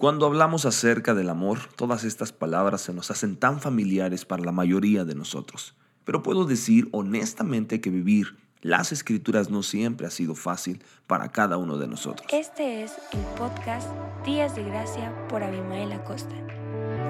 Cuando hablamos acerca del amor, todas estas palabras se nos hacen tan familiares para la mayoría de nosotros. Pero puedo decir honestamente que vivir las escrituras no siempre ha sido fácil para cada uno de nosotros. Este es el podcast Días de Gracia por Abimael Acosta.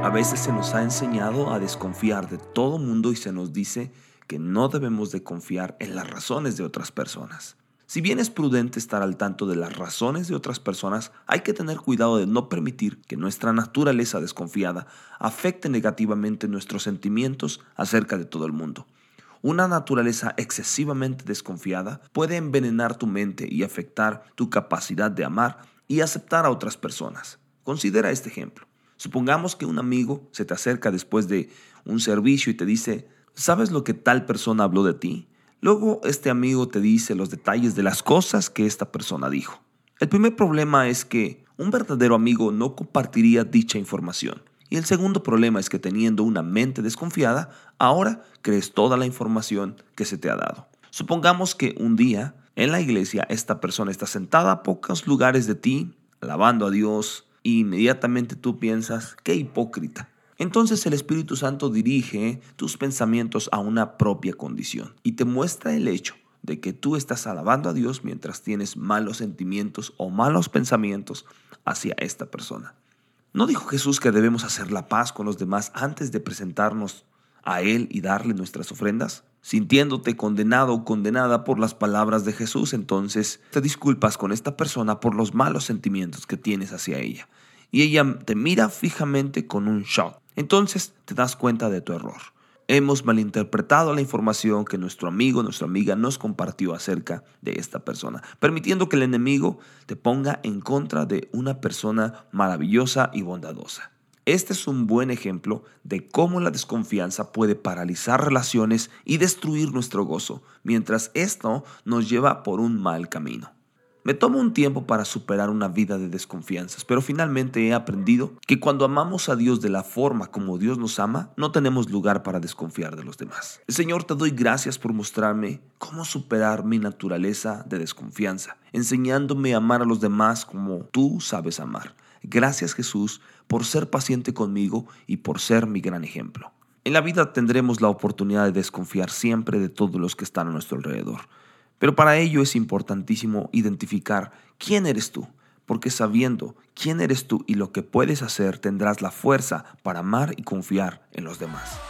A veces se nos ha enseñado a desconfiar de todo mundo y se nos dice que no debemos de confiar en las razones de otras personas. Si bien es prudente estar al tanto de las razones de otras personas, hay que tener cuidado de no permitir que nuestra naturaleza desconfiada afecte negativamente nuestros sentimientos acerca de todo el mundo. Una naturaleza excesivamente desconfiada puede envenenar tu mente y afectar tu capacidad de amar y aceptar a otras personas. Considera este ejemplo. Supongamos que un amigo se te acerca después de un servicio y te dice, ¿sabes lo que tal persona habló de ti? Luego este amigo te dice los detalles de las cosas que esta persona dijo. El primer problema es que un verdadero amigo no compartiría dicha información. Y el segundo problema es que teniendo una mente desconfiada, ahora crees toda la información que se te ha dado. Supongamos que un día en la iglesia esta persona está sentada a pocos lugares de ti, alabando a Dios, e inmediatamente tú piensas, qué hipócrita. Entonces el Espíritu Santo dirige tus pensamientos a una propia condición y te muestra el hecho de que tú estás alabando a Dios mientras tienes malos sentimientos o malos pensamientos hacia esta persona. ¿No dijo Jesús que debemos hacer la paz con los demás antes de presentarnos a Él y darle nuestras ofrendas? Sintiéndote condenado o condenada por las palabras de Jesús, entonces te disculpas con esta persona por los malos sentimientos que tienes hacia ella. Y ella te mira fijamente con un shock entonces te das cuenta de tu error. Hemos malinterpretado la información que nuestro amigo, nuestra amiga nos compartió acerca de esta persona, permitiendo que el enemigo te ponga en contra de una persona maravillosa y bondadosa. Este es un buen ejemplo de cómo la desconfianza puede paralizar relaciones y destruir nuestro gozo, mientras esto nos lleva por un mal camino. Me tomo un tiempo para superar una vida de desconfianzas, pero finalmente he aprendido que cuando amamos a Dios de la forma como Dios nos ama, no tenemos lugar para desconfiar de los demás. Señor, te doy gracias por mostrarme cómo superar mi naturaleza de desconfianza, enseñándome a amar a los demás como tú sabes amar. Gracias Jesús por ser paciente conmigo y por ser mi gran ejemplo. En la vida tendremos la oportunidad de desconfiar siempre de todos los que están a nuestro alrededor. Pero para ello es importantísimo identificar quién eres tú, porque sabiendo quién eres tú y lo que puedes hacer tendrás la fuerza para amar y confiar en los demás.